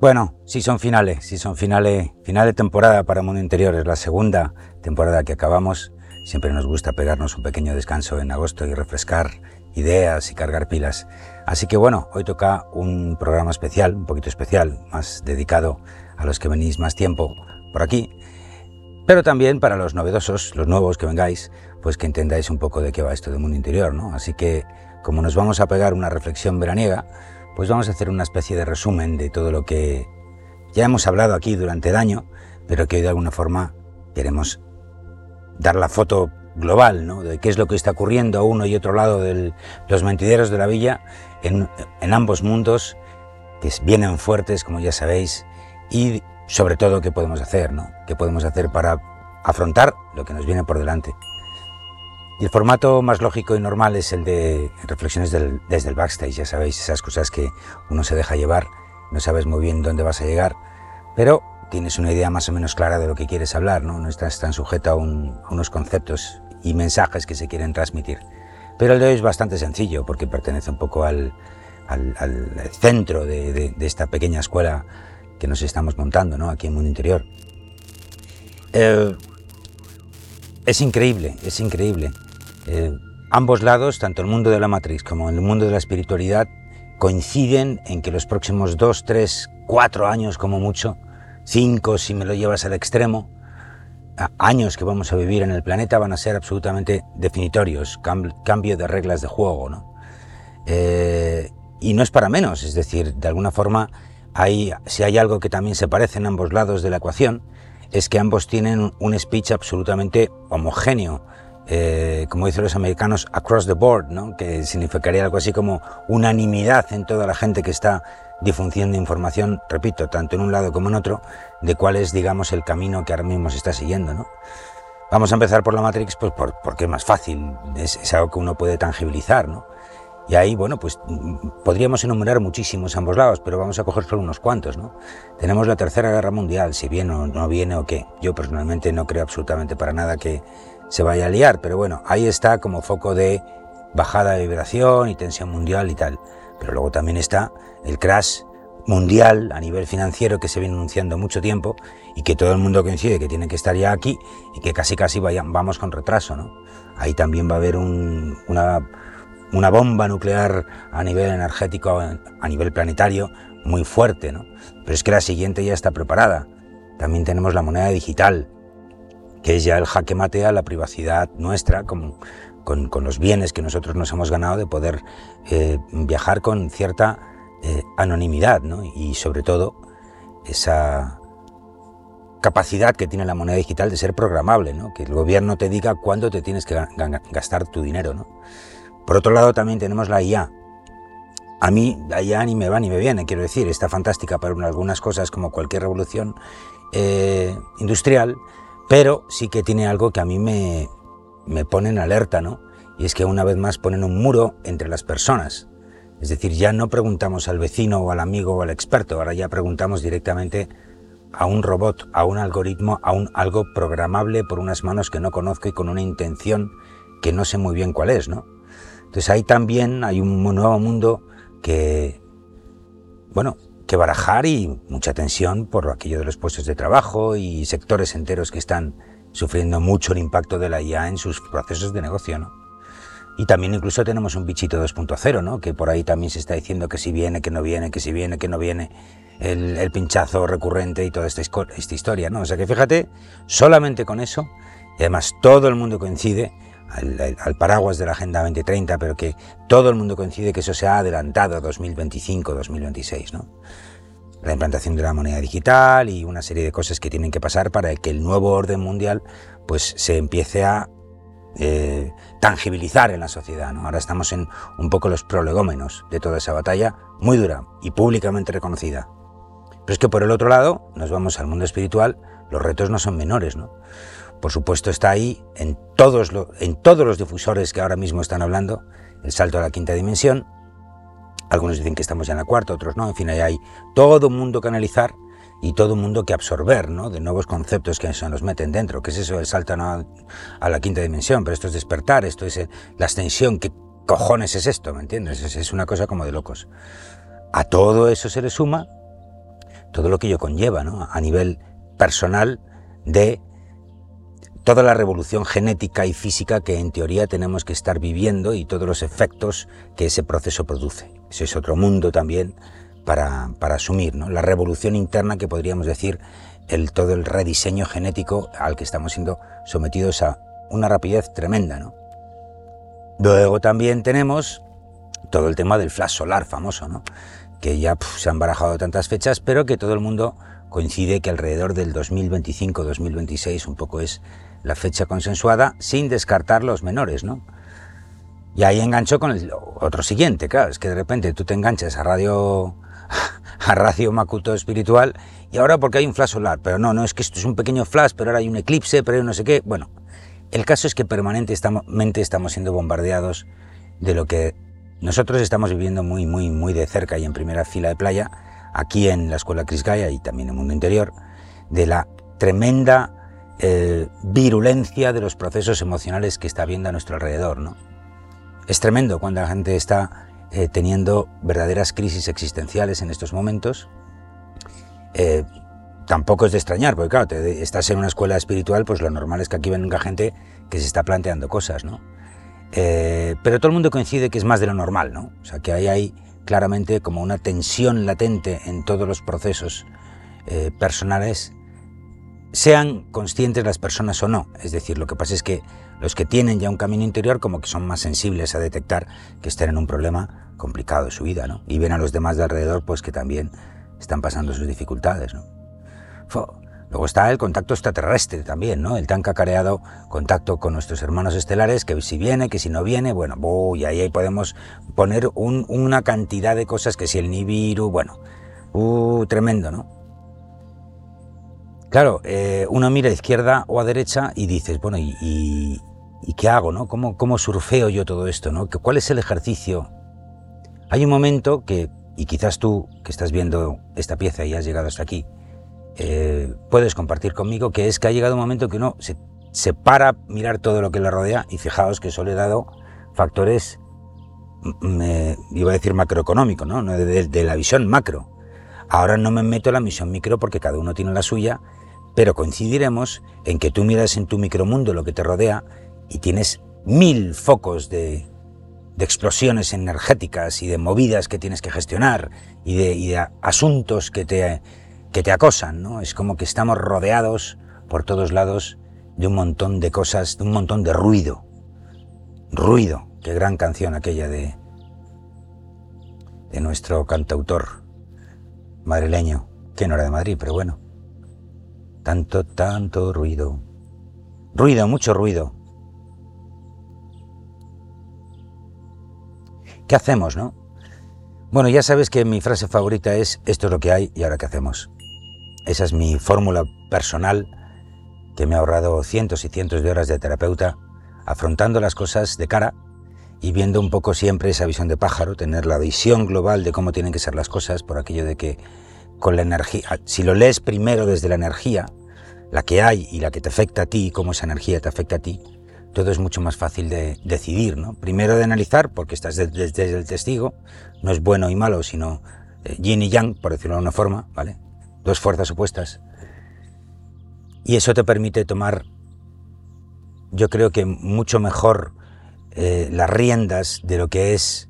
Bueno, sí son finales, sí son finales, final de temporada para Mundo Interior, es la segunda temporada que acabamos. Siempre nos gusta pegarnos un pequeño descanso en agosto y refrescar ideas y cargar pilas. Así que bueno, hoy toca un programa especial, un poquito especial, más dedicado a los que venís más tiempo por aquí, pero también para los novedosos, los nuevos que vengáis, pues que entendáis un poco de qué va esto del mundo interior, ¿no? Así que como nos vamos a pegar una reflexión veraniega, pues vamos a hacer una especie de resumen de todo lo que ya hemos hablado aquí durante el año, pero que hoy de alguna forma queremos dar la foto global, ¿no? De qué es lo que está ocurriendo a uno y otro lado de los mentideros de la villa, en, ambos mundos, que vienen fuertes, como ya sabéis, y sobre todo qué podemos hacer, ¿no? ¿Qué podemos hacer para afrontar lo que nos viene por delante? Y el formato más lógico y normal es el de reflexiones desde el backstage, ya sabéis, esas cosas que uno se deja llevar, no sabes muy bien dónde vas a llegar, pero tienes una idea más o menos clara de lo que quieres hablar, no, no estás tan sujeto a, unos conceptos y mensajes que se quieren transmitir. Pero el de hoy es bastante sencillo porque pertenece un poco al, centro de, esta pequeña escuela que nos estamos montando ¿no? aquí en Mundo Interior. Eh, es increíble, es increíble. Eh, ambos lados, tanto el mundo de la Matrix como el mundo de la espiritualidad, coinciden en que los próximos dos, tres, cuatro años como mucho, cinco si me lo llevas al extremo, años que vamos a vivir en el planeta van a ser absolutamente definitorios, cambio de reglas de juego. ¿no? Eh, y no es para menos, es decir, de alguna forma, hay, si hay algo que también se parece en ambos lados de la ecuación, es que ambos tienen un speech absolutamente homogéneo, eh, como dicen los americanos, across the board, ¿no? que significaría algo así como unanimidad en toda la gente que está difundiendo información, repito, tanto en un lado como en otro, de cuál es, digamos, el camino que ahora mismo se está siguiendo. ¿no? Vamos a empezar por la Matrix pues porque es más fácil, es, es, algo que uno puede tangibilizar. ¿no? Y ahí, bueno, pues podríamos enumerar muchísimos ambos lados, pero vamos a coger solo unos cuantos, ¿no? Tenemos la Tercera Guerra Mundial, si viene o no viene o qué. Yo personalmente no creo absolutamente para nada que se vaya a liar, pero bueno, ahí está como foco de bajada de vibración y tensión mundial y tal. Pero luego también está el crash mundial a nivel financiero que se viene anunciando mucho tiempo y que todo el mundo coincide que tiene que estar ya aquí y que casi casi vamos con retraso, ¿no? Ahí también va a haber una una bomba nuclear a nivel energético, a nivel planetario, muy fuerte, ¿no? Pero es que la siguiente ya está preparada. También tenemos la moneda digital, que es ya el jaque mate a la privacidad nuestra, con, con, los bienes que nosotros nos hemos ganado de poder eh, viajar con cierta eh, anonimidad, ¿no? Y sobre todo esa capacidad que tiene la moneda digital de ser programable, ¿no? Que el gobierno te diga cuándo te tienes que gastar tu dinero, ¿no? Por otro lado, también tenemos la IA. A mí la IA ni me va ni me viene, quiero decir, está fantástica para algunas cosas como cualquier revolución eh, industrial, pero sí que tiene algo que a mí me, me pone en alerta, ¿no? Y es que una vez más ponen un muro entre las personas. Es decir, ya no preguntamos al vecino o al amigo o al experto, ahora ya preguntamos directamente a un robot, a un algoritmo, a un algo programable por unas manos que no conozco y con una intención que no sé muy bien cuál es, ¿no? Entonces ahí también hay un nuevo mundo que, bueno, que barajar y mucha tensión por aquello de los puestos de trabajo y sectores enteros que están sufriendo mucho el impacto de la IA en sus procesos de negocio, ¿no? Y también incluso tenemos un bichito 2.0, ¿no? Que por ahí también se está diciendo que si viene, que no viene, que si viene, que no viene, el, pinchazo recurrente y toda esta, esta historia, ¿no? O sea que fíjate, solamente con eso, y además todo el mundo coincide al, paraguas de la Agenda 2030, pero que todo el mundo coincide que eso se ha adelantado a 2025, 2026, ¿no? La implantación de la moneda digital y una serie de cosas que tienen que pasar para que el nuevo orden mundial pues se empiece a eh, tangibilizar en la sociedad. ¿no? Ahora estamos en un poco los prolegómenos de toda esa batalla, muy dura y públicamente reconocida. Pero es que por el otro lado, nos vamos al mundo espiritual, los retos no son menores, ¿no? Por supuesto está ahí en todos, en todos los difusores que ahora mismo están hablando, el salto a la quinta dimensión. Algunos dicen que estamos ya en la cuarta, otros no. En fin, ahí hay todo un mundo que analizar y todo un mundo que absorber, ¿no? De nuevos conceptos que se nos meten dentro. ¿Qué es eso el salto a la quinta dimensión? Pero esto es despertar, esto es la extensión. ¿Qué cojones es esto? ¿Me entiendes? Es, es una cosa como de locos. A todo eso se le suma todo lo que ello conlleva, ¿no? A nivel personal de toda la revolución genética y física que en teoría tenemos que estar viviendo y todos los efectos que ese proceso produce. Ese es otro mundo también para, para asumir, ¿no? La revolución interna que podríamos decir el, todo el rediseño genético al que estamos siendo sometidos a una rapidez tremenda, ¿no? Luego también tenemos todo el tema del flash solar famoso, ¿no? que ya se han barajado tantas fechas, pero que todo el mundo coincide que alrededor del 2025-2026 un poco es la fecha consensuada, sin descartar los menores, ¿no? Y ahí enganchó con el otro siguiente, claro, es que de repente tú te enganchas a radio a radio Makuto espiritual y ahora porque hay un flash solar, pero no, no es que esto es un pequeño flash, pero ahora hay un eclipse, pero hay no sé qué, bueno, el caso es que permanentemente estamos siendo bombardeados de lo que nosotros estamos viviendo muy, muy, muy de cerca y en primera fila de playa, aquí en la Escuela Cris y también en el mundo interior, de la tremenda eh, virulencia de los procesos emocionales que está habiendo a nuestro alrededor. ¿no? Es tremendo cuando la gente está eh, teniendo verdaderas crisis existenciales en estos momentos. Eh, tampoco es de extrañar, porque claro, estás en una escuela espiritual, pues lo normal es que aquí venga gente que se está planteando cosas, ¿no? Pero todo el mundo coincide que es más de lo normal, ¿no? O sea, que ahí hay claramente como una tensión latente en todos los procesos personales, sean conscientes las personas o no. Es decir, lo que pasa es que los que tienen ya un camino interior como que son más sensibles a detectar que están en un problema complicado de su vida, ¿no? Y ven a los demás de alrededor pues que también están pasando sus dificultades, ¿no? Luego está el contacto extraterrestre también, ¿no? El tan cacareado contacto con nuestros hermanos estelares, que si viene, que si no viene, bueno, y ahí podemos poner una cantidad de cosas, que si el Nibiru, bueno, uh, tremendo, ¿no? Claro, eh, uno mira a izquierda o a derecha y dices, bueno, ¿y, qué hago, no? ¿Cómo, ¿Cómo surfeo yo todo esto, no? ¿Cuál es el ejercicio? Hay un momento que, y quizás tú que estás viendo esta pieza y has llegado hasta aquí, eh, puedes compartir conmigo, que es que ha llegado un momento que uno se, para a mirar todo lo que le rodea y fijaos que solo he dado factores, me, iba a decir macroeconómicos, ¿no? De, la visión macro. Ahora no me meto en la visión micro porque cada uno tiene la suya, pero coincidiremos en que tú miras en tu micromundo lo que te rodea y tienes mil focos de, explosiones energéticas y de movidas que tienes que gestionar y de asuntos que te, que te acosan, ¿no? Es como que estamos rodeados por todos lados de un montón de cosas, de un montón de ruido. Ruido, qué gran canción aquella de, de nuestro cantautor madrileño, que no era de Madrid, pero bueno. Tanto, tanto ruido. Ruido, mucho ruido. ¿Qué hacemos, no? Bueno, ya sabes que mi frase favorita es esto es lo que hay y ahora qué hacemos. Esa es mi fórmula personal que me ha ahorrado cientos y cientos de horas de terapeuta afrontando las cosas de cara y viendo un poco siempre esa visión de pájaro, tener la visión global de cómo tienen que ser las cosas, por aquello de que con la energía, si lo lees primero desde la energía, la que hay y la que te afecta a ti, cómo esa energía te afecta a ti, todo es mucho más fácil de decidir, ¿no? Primero de analizar, porque estás desde el testigo, no es bueno y malo, sino eh, yin y yang, por decirlo de una forma, ¿vale? dos fuerzas opuestas. Y eso te permite tomar, yo creo que mucho mejor eh, las riendas de lo que es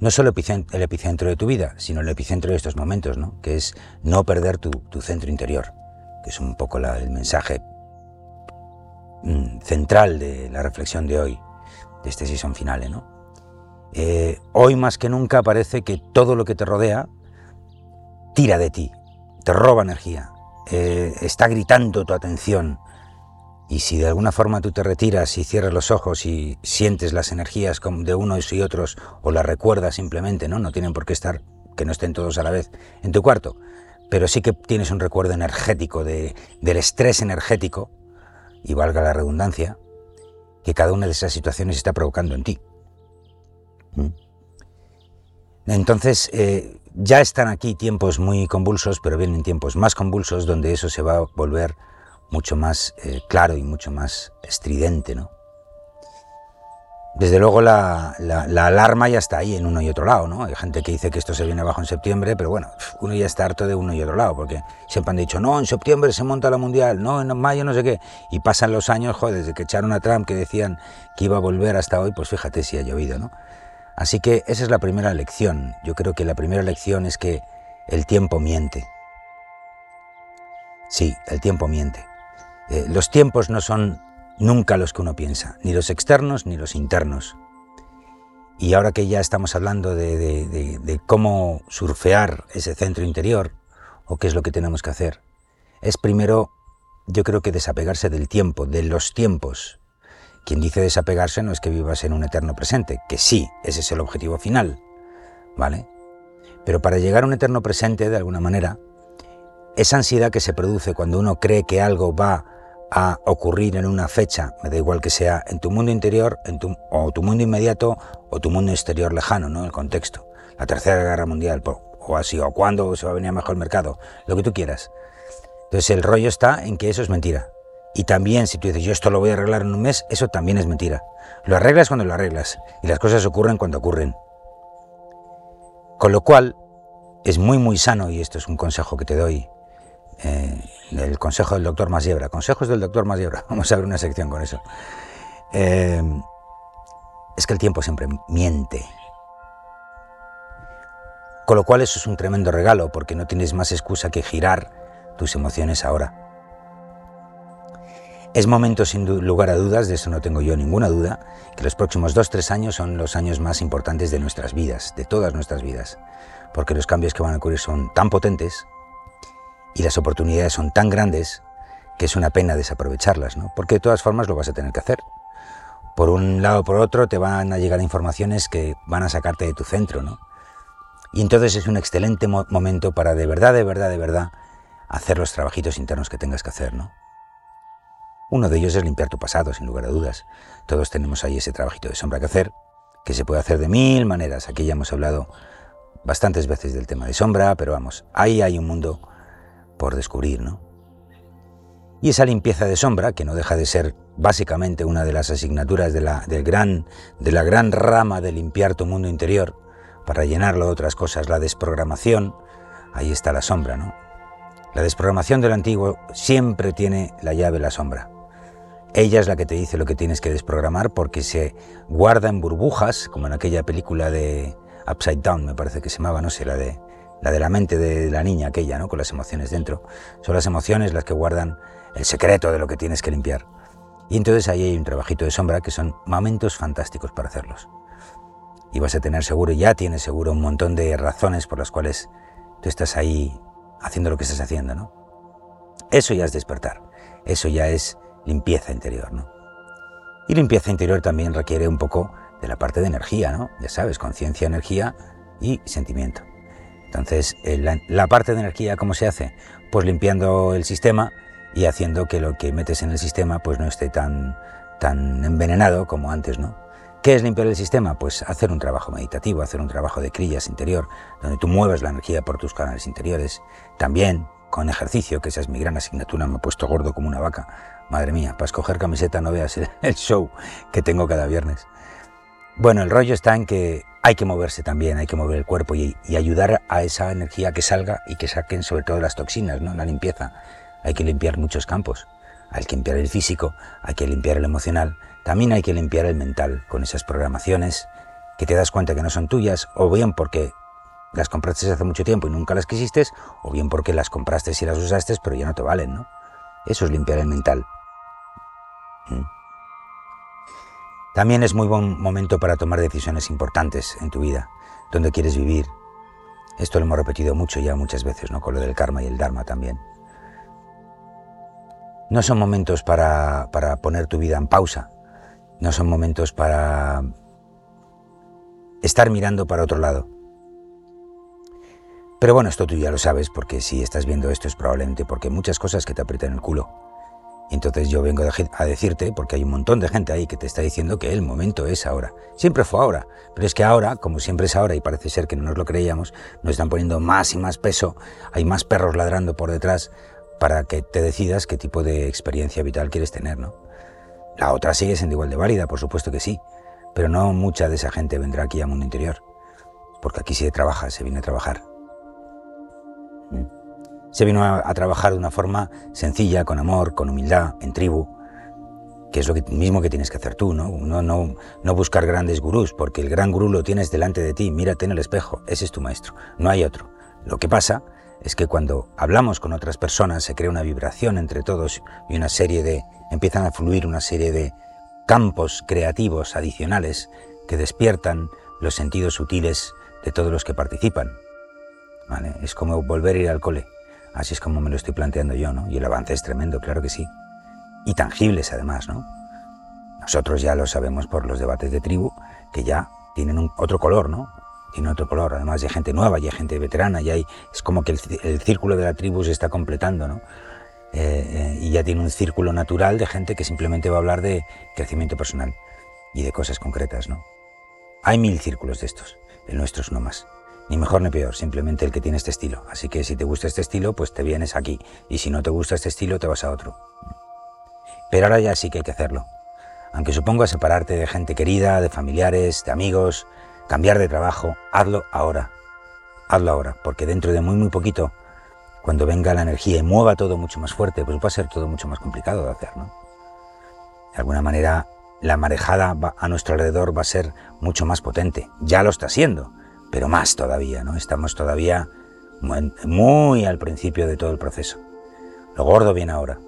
no solo el epicentro de tu vida, sino el epicentro de estos momentos, ¿no? que es no perder tu, centro interior, que es un poco el mensaje mm, central de la reflexión de hoy, de este season finale. ¿no? Eh, hoy más que nunca parece que todo lo que te rodea tira de ti, te roba energía, eh, está gritando tu atención. Y si de alguna forma tú te retiras y cierras los ojos y sientes las energías de unos y otros o las recuerdas simplemente, ¿no? No tienen por qué estar, que no estén todos a la vez en tu cuarto, pero sí que tienes un recuerdo energético de, del estrés energético, y valga la redundancia, que cada una de esas situaciones está provocando en ti. ¿Mm? Entonces, eh, ya están aquí tiempos muy convulsos, pero vienen tiempos más convulsos donde eso se va a volver mucho más eh, claro y mucho más estridente, ¿no? desde luego la, alarma ya está ahí en uno y otro lado, ¿no? Hay gente que dice que esto se viene abajo en septiembre, pero bueno, uno ya está harto de uno y otro lado, porque siempre han dicho, no, en septiembre se monta la mundial, no, en mayo no sé qué, y pasan los años, joder, desde que echaron a Trump que decían que iba a volver hasta hoy, pues fíjate si ha llovido, ¿no? Así que esa es la primera lección. Yo creo que la primera lección es que el tiempo miente. Sí, el tiempo miente. Eh, los tiempos no son nunca los que uno piensa, ni los externos ni los internos. Y ahora que ya estamos hablando de, cómo surfear ese centro interior, o qué es lo que tenemos que hacer, es primero, yo creo que desapegarse del tiempo, de los tiempos. Quien dice desapegarse no es que vivas en un eterno presente, que sí, ese es el objetivo final, ¿vale? Pero para llegar a un eterno presente, de alguna manera, esa ansiedad que se produce cuando uno cree que algo va a ocurrir en una fecha, me da igual que sea en tu mundo interior, en tu, o tu mundo inmediato, o tu mundo exterior lejano, ¿no? El contexto. La Tercera Guerra Mundial, o así, o cuándo se va a venir mejor el mercado, lo que tú quieras. Entonces el rollo está en que eso es mentira. Y también si tú dices, yo esto lo voy a arreglar en un mes, eso también es mentira. Lo arreglas cuando lo arreglas, y las cosas ocurren cuando ocurren. Con lo cual, es muy, muy sano, y esto es un consejo que te doy, el consejo del doctor Masiebra. Consejos del doctor Masiebra. Vamos a ver una sección con eso. Eh, es que el tiempo siempre miente. Con lo cual eso es un tremendo regalo porque no tienes más excusa que girar tus emociones ahora. Es momento sin lugar a dudas, de eso no tengo yo ninguna duda, que los próximos dos, tres años son los años más importantes de nuestras vidas, de todas nuestras vidas, porque los cambios que van a ocurrir son tan potentes y las oportunidades son tan grandes que es una pena desaprovecharlas, ¿no? Porque de todas formas lo vas a tener que hacer. Por un lado o por otro te van a llegar informaciones que van a sacarte de tu centro, ¿no? Y entonces es un excelente momento para de verdad, de verdad, de verdad hacer los trabajitos internos que tengas que hacer, ¿no? Uno de ellos es limpiar tu pasado, sin lugar a dudas. Todos tenemos ahí ese trabajito de sombra que hacer, que se puede hacer de mil maneras. Aquí ya hemos hablado bastantes veces del tema de sombra, pero vamos, ahí hay un mundo por descubrir, ¿no? Y esa limpieza de sombra, que no deja de ser básicamente una de las asignaturas de la, del gran, de la gran rama de limpiar tu mundo interior, para llenarlo de otras cosas, la desprogramación, ahí está la sombra, ¿no? La desprogramación del antiguo siempre tiene la llave la sombra. Ella es la que te dice lo que tienes que desprogramar porque se guarda en burbujas, como en aquella película de Upside Down, me parece que se llamaba, no sé, la de la de la mente de la niña aquella, ¿no? Con las emociones dentro. Son las emociones las que guardan el secreto de lo que tienes que limpiar. Y entonces ahí hay un trabajito de sombra que son momentos fantásticos para hacerlos. Y vas a tener seguro, ya tienes seguro un montón de razones por las cuales tú estás ahí haciendo lo que estás haciendo, ¿no? Eso ya es despertar. Eso ya es limpieza interior, ¿no? Y limpieza interior también requiere un poco de la parte de energía, ¿no? Ya sabes, conciencia, energía y sentimiento. Entonces, eh, la, parte de energía, ¿cómo se hace? Pues limpiando el sistema y haciendo que lo que metes en el sistema pues no esté tan, tan envenenado como antes, ¿no? ¿Qué es limpiar el sistema? Pues hacer un trabajo meditativo, hacer un trabajo de crillas interior, donde tú mueves la energía por tus canales interiores. También con ejercicio, que esa es mi gran asignatura, me he puesto gordo como una vaca. Madre mía, para escoger camiseta no veas el show que tengo cada viernes. Bueno, el rollo está en que hay que moverse también, hay que mover el cuerpo y, ayudar a esa energía que salga y que saquen sobre todo las toxinas, ¿no? La limpieza. Hay que limpiar muchos campos. Hay que limpiar el físico, hay que limpiar el emocional, también hay que limpiar el mental con esas programaciones que te das cuenta que no son tuyas, o bien porque las compraste hace mucho tiempo y nunca las quisiste, o bien porque las compraste y las usaste pero ya no te valen, ¿no? Eso es limpiar el mental. ¿Mm? También es muy buen momento para tomar decisiones importantes en tu vida, donde quieres vivir. Esto lo hemos repetido mucho ya muchas veces, ¿no? Con lo del karma y el dharma también. No son momentos para, para poner tu vida en pausa, no son momentos para estar mirando para otro lado. Pero bueno, esto tú ya lo sabes, porque si estás viendo esto es probablemente porque muchas cosas que te aprietan el culo entonces yo vengo a decirte, porque hay un montón de gente ahí que te está diciendo que el momento es ahora. Siempre fue ahora, pero es que ahora, como siempre es ahora y parece ser que no nos lo creíamos, nos están poniendo más y más peso, hay más perros ladrando por detrás para que te decidas qué tipo de experiencia vital quieres tener, ¿no? La otra sigue siendo igual de válida, por supuesto que sí, pero no mucha de esa gente vendrá aquí a Mundo Interior, porque aquí se trabaja, se viene a trabajar. Se vino a, trabajar de una forma sencilla, con amor, con humildad, en tribu, que es lo mismo que tienes que hacer tú, ¿no? No, no, no buscar grandes gurús, porque el gran gurú lo tienes delante de ti, mírate en el espejo, ese es tu maestro, no hay otro. Lo que pasa es que cuando hablamos con otras personas se crea una vibración entre todos y una serie de empiezan a fluir una serie de campos creativos adicionales que despiertan los sentidos sutiles de todos los que participan. Es como volver a ir al cole. Así es como me lo estoy planteando yo, ¿no? Y el avance es tremendo, claro que sí. Y tangibles además, ¿no? Nosotros ya lo sabemos por los debates de tribu, que ya tienen otro color, ¿no? tiene otro color, además hay gente nueva, y hay gente veterana, y hay, es como que el, círculo de la tribu se está completando, ¿no? Eh, eh, y ya tiene un círculo natural de gente que simplemente va a hablar de crecimiento personal y de cosas concretas, ¿no? Hay mil círculos de estos, el nuestro es más. Ni mejor ni peor, simplemente el que tiene este estilo. Así que si te gusta este estilo, pues te vienes aquí. Y si no te gusta este estilo, te vas a otro. Pero ahora ya sí que hay que hacerlo. Aunque suponga separarte de gente querida, de familiares, de amigos, cambiar de trabajo, hazlo ahora. Hazlo ahora, porque dentro de muy, muy poquito, cuando venga la energía y mueva todo mucho más fuerte, pues va a ser todo mucho más complicado de hacer, ¿no? De alguna manera, la marejada a nuestro alrededor va a ser mucho más potente. Ya lo está siendo, pero más todavía, ¿no? Estamos todavía muy, al principio de todo el proceso. Lo gordo viene ahora.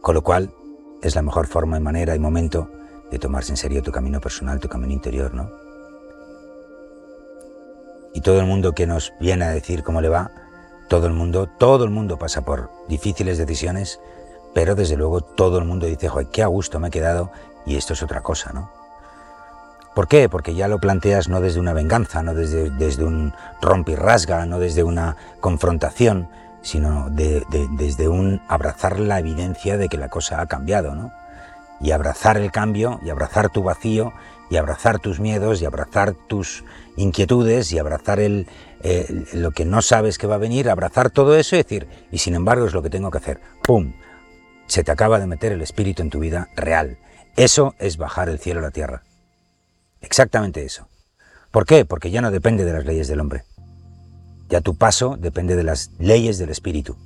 Con lo cual, es la mejor forma y manera y momento de tomarse en serio tu camino personal, tu camino interior, ¿no? Y todo el mundo que nos viene a decir cómo le va, todo el mundo, todo el mundo pasa por difíciles decisiones, pero desde luego todo el mundo dice, joder, qué a gusto me he quedado y esto es otra cosa, ¿no? ¿Por qué? Porque ya lo planteas no desde una venganza, no desde, desde un rasga, no desde una confrontación, sino desde un abrazar la evidencia de que la cosa ha cambiado, ¿no? y abrazar el cambio y abrazar tu vacío y abrazar tus miedos y abrazar tus inquietudes y abrazar el, lo que no sabes que va a venir, abrazar todo eso y decir, y sin embargo es lo que tengo que hacer. ¡Pum! Se te acaba de meter el espíritu en tu vida real. Eso es bajar el cielo a la tierra. Exactamente eso. ¿Por qué? Porque ya no depende de las leyes del hombre. Ya tu paso depende de las leyes del espíritu.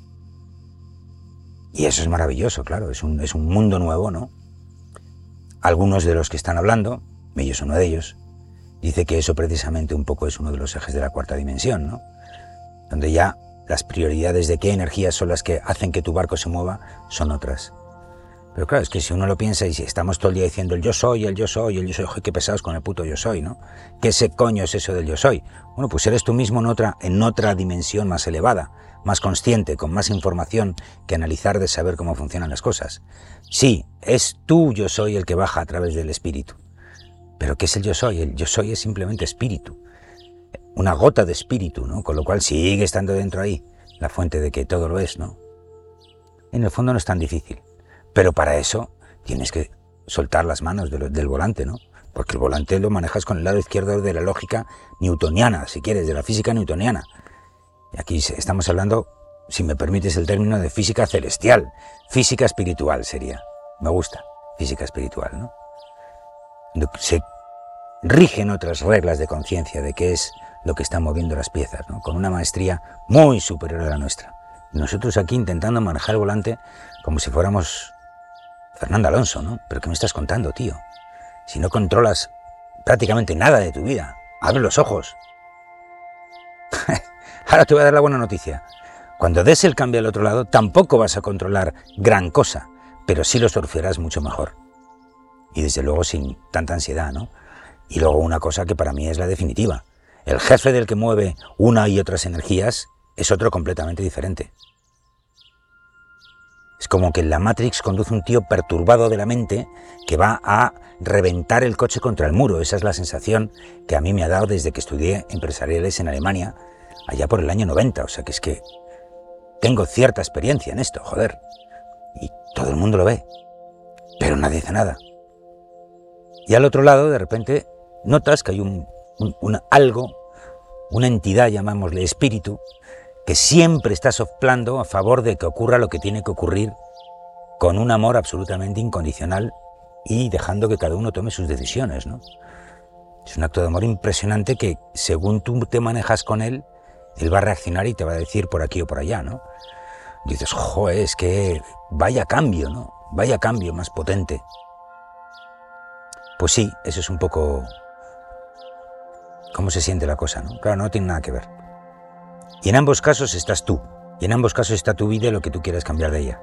Y eso es maravilloso, claro, es un, es un mundo nuevo, ¿no? Algunos de los que están hablando, yo es uno de ellos, dice que eso precisamente un poco es uno de los ejes de la cuarta dimensión, ¿no? Donde ya las prioridades de qué energías son las que hacen que tu barco se mueva son otras. Pero claro, es que si uno lo piensa y si estamos todo el día diciendo el yo soy, el yo soy, el yo soy, qué pesados con el puto yo soy, ¿no? ¿Qué ese coño es eso del yo soy? Bueno, pues eres tú mismo en otra, en otra dimensión más elevada, más consciente, con más información que analizar de saber cómo funcionan las cosas. Sí, es tú yo soy el que baja a través del espíritu. Pero ¿qué es el yo soy? El yo soy es simplemente espíritu. Una gota de espíritu, ¿no? Con lo cual sigue estando dentro ahí la fuente de que todo lo es, ¿no? En el fondo no es tan difícil. Pero para eso tienes que soltar las manos del volante, ¿no? Porque el volante lo manejas con el lado izquierdo de la lógica newtoniana, si quieres, de la física newtoniana. Y aquí estamos hablando, si me permites el término, de física celestial, física espiritual sería. Me gusta, física espiritual, ¿no? Se rigen otras reglas de conciencia de qué es lo que están moviendo las piezas, ¿no? Con una maestría muy superior a la nuestra. nosotros aquí intentando manejar el volante como si fuéramos Fernando Alonso, ¿no? Pero ¿qué me estás contando, tío? Si no controlas prácticamente nada de tu vida, abre los ojos. Ahora te voy a dar la buena noticia. Cuando des el cambio al otro lado, tampoco vas a controlar gran cosa, pero sí lo surfearás mucho mejor. Y desde luego sin tanta ansiedad, ¿no? Y luego una cosa que para mí es la definitiva. El jefe del que mueve una y otras energías es otro completamente diferente. Es como que en la Matrix conduce un tío perturbado de la mente que va a reventar el coche contra el muro. Esa es la sensación que a mí me ha dado desde que estudié empresariales en Alemania allá por el año 90. O sea que es que tengo cierta experiencia en esto, joder. Y todo el mundo lo ve, pero nadie dice nada. Y al otro lado, de repente, notas que hay un, algo, una entidad, llamámosle espíritu, que siempre está soplando a favor de que ocurra lo que tiene que ocurrir con un amor absolutamente incondicional y dejando que cada uno tome sus decisiones, ¿no? Es un acto de amor impresionante que según tú te manejas con él, él va a reaccionar y te va a decir por aquí o por allá, ¿no? Dices, joder, es que vaya cambio, ¿no? Vaya cambio más potente. Pues sí, eso es un poco cómo se siente la cosa, ¿no? Claro, no tiene nada que ver. Y en ambos casos estás tú, y en ambos casos está tu vida y lo que tú quieres cambiar de ella.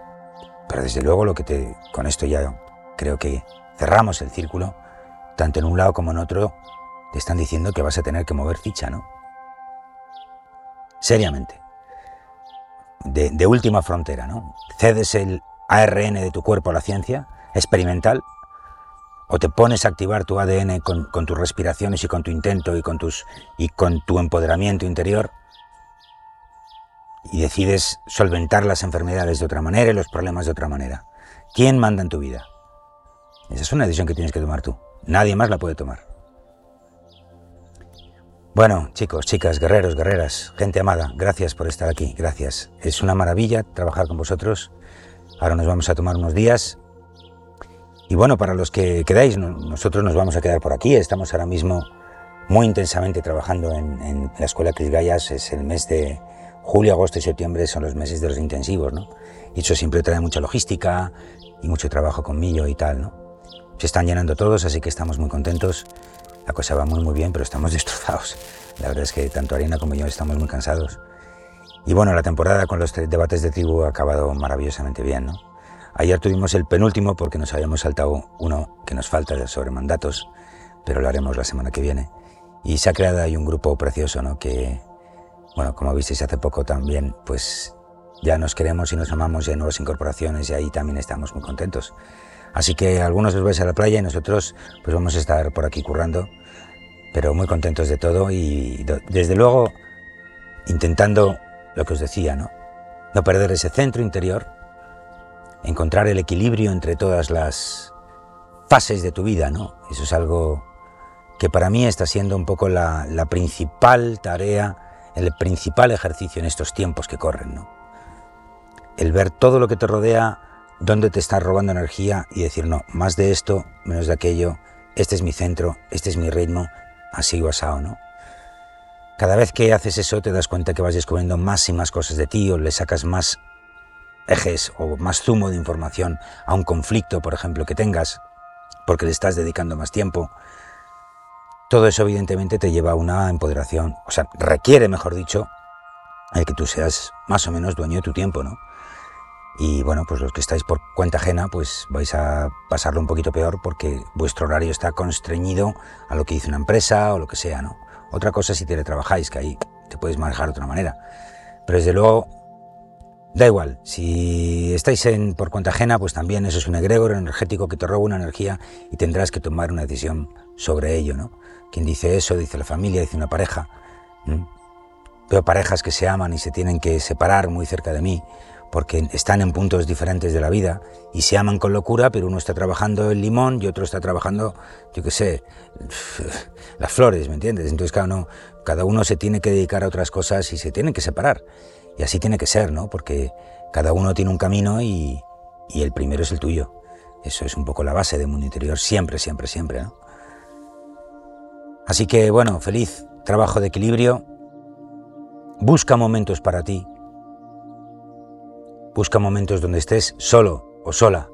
Pero desde luego lo que te, con esto ya creo que cerramos el círculo, tanto en un lado como en otro, te están diciendo que vas a tener que mover ficha, ¿no? Seriamente. De, última frontera, ¿no? Cedes el ARN de tu cuerpo a la ciencia experimental o te pones a activar tu ADN con, tus respiraciones y con tu intento y con, tus, y con tu empoderamiento interior y decides solventar las enfermedades de otra manera y los problemas de otra manera. ¿Quién manda en tu vida? Esa es una decisión que tienes que tomar tú. Nadie más la puede tomar. Bueno, chicos, chicas, guerreros, guerreras, gente amada, gracias por estar aquí, gracias. Es una maravilla trabajar con vosotros. Ahora nos vamos a tomar unos días y bueno, para los que quedáis, nosotros nos vamos a quedar por aquí. Estamos ahora mismo muy intensamente trabajando en, la Escuela Cris Gallas. Es el mes de julio, agosto y septiembre, son los meses de los intensivos, ¿no? Y eso siempre trae mucha logística y mucho trabajo conmigo y tal, ¿no? Se están llenando todos, así que estamos muy contentos. La cosa va muy, muy bien, pero estamos destrozados. La verdad es que tanto Arena como yo estamos muy cansados. Y bueno, la temporada con los debates de tribu ha acabado maravillosamente bien, ¿no? Ayer tuvimos el penúltimo porque nos habíamos saltado uno que nos falta sobre mandatos, pero lo haremos la semana que viene. Y se ha creado ahí un grupo precioso, ¿no? Que, bueno, como visteis hace poco también, pues ya nos queremos y nos amamos y hay nuevas incorporaciones y ahí también estamos muy contentos. Así que algunos os vais a la playa y nosotros pues vamos a estar por aquí currando, pero muy contentos de todo y desde luego intentando lo que os decía, ¿no? No perder ese centro interior encontrar el equilibrio entre todas las fases de tu vida, ¿no? Eso es algo que para mí está siendo un poco la, principal tarea, el principal ejercicio en estos tiempos que corren, ¿no? El ver todo lo que te rodea, dónde te está robando energía y decir, no, más de esto, menos de aquello, este es mi centro, este es mi ritmo, así o asado, ¿no? Cada vez que haces eso te das cuenta que vas descubriendo más y más cosas de ti o le sacas más ejes o más zumo de información a un conflicto, por ejemplo, que tengas, porque le estás dedicando más tiempo, todo eso evidentemente te lleva a una empoderación, o sea, requiere, mejor dicho, que tú seas más o menos dueño de tu tiempo, ¿no? Y bueno, pues los que estáis por cuenta ajena, pues vais a pasarlo un poquito peor porque vuestro horario está constreñido a lo que dice una empresa o lo que sea, ¿no? Otra cosa si teletrabajáis, que ahí te puedes manejar de otra manera. Pero desde luego Da igual, si estáis en, por cuenta ajena, pues también eso es un egregor energético que te roba una energía y tendrás que tomar una decisión sobre ello, ¿no? Quien dice eso, dice la familia, dice una pareja. Veo parejas que se aman y se tienen que separar muy cerca de mí porque están en puntos diferentes de la vida y se aman con locura, pero uno está trabajando el limón y otro está trabajando, yo qué sé, las flores, ¿me entiendes? Entonces cada uno, cada uno se tiene que dedicar a otras cosas y se tienen que separar. Y así tiene que ser, ¿no? Porque cada uno tiene un camino y, el primero es el tuyo. Eso es un poco la base del mundo interior, siempre, siempre, siempre, ¿no? Así que, bueno, feliz trabajo de equilibrio. Busca momentos para ti. Busca momentos donde estés solo o sola.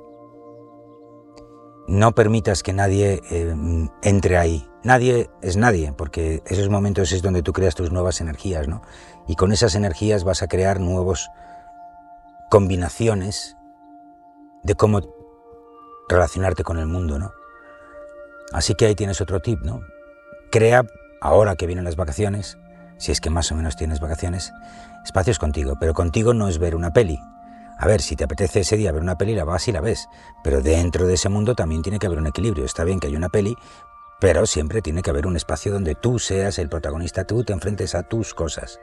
No permitas que nadie eh, entre ahí. Nadie es nadie, porque esos momentos es donde tú creas tus nuevas energías, ¿no? Y con esas energías vas a crear nuevas combinaciones de cómo relacionarte con el mundo, ¿no? Así que ahí tienes otro tip, ¿no? Crea, ahora que vienen las vacaciones, si es que más o menos tienes vacaciones, espacios contigo, pero contigo no es ver una peli. A ver, si te apetece ese día ver una peli, la vas y la ves, pero dentro de ese mundo también tiene que haber un equilibrio. Está bien que haya una peli, pero siempre tiene que haber un espacio donde tú seas el protagonista, tú te enfrentes a tus cosas.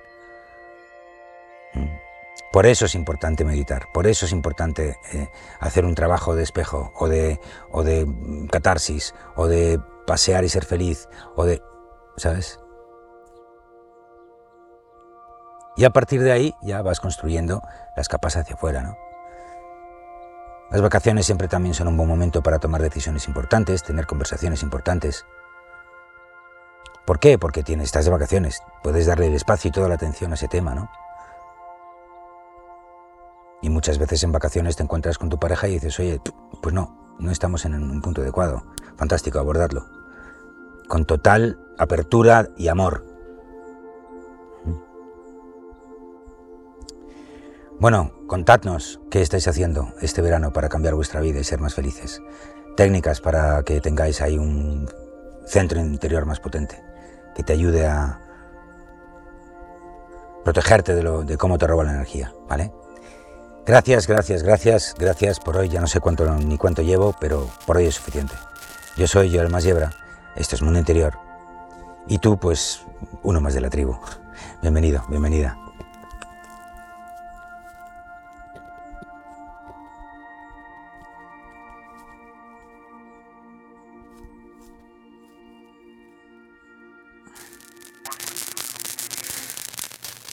Por eso es importante meditar, por eso es importante eh, hacer un trabajo de espejo o de, o de catarsis o de pasear y ser feliz o de... ¿Sabes? Y a partir de ahí ya vas construyendo las capas hacia afuera, ¿no? Las vacaciones siempre también son un buen momento para tomar decisiones importantes, tener conversaciones importantes. ¿Por qué? Porque tienes, estás de vacaciones, puedes darle el espacio y toda la atención a ese tema, ¿no? Y muchas veces en vacaciones te encuentras con tu pareja y dices, oye, pues no, no estamos en un punto adecuado. Fantástico, abordarlo. Con total apertura y amor. Bueno, contadnos qué estáis haciendo este verano para cambiar vuestra vida y ser más felices. Técnicas para que tengáis ahí un centro interior más potente, que te ayude a protegerte de, de cómo te roba la energía, ¿vale? Gracias, gracias, gracias, gracias por hoy. Ya no sé cuánto ni cuánto llevo, pero por hoy es suficiente. Yo soy Joel Masiebra, esto es Mundo Interior, y tú, pues, uno más de la tribu. Bienvenido, bienvenida.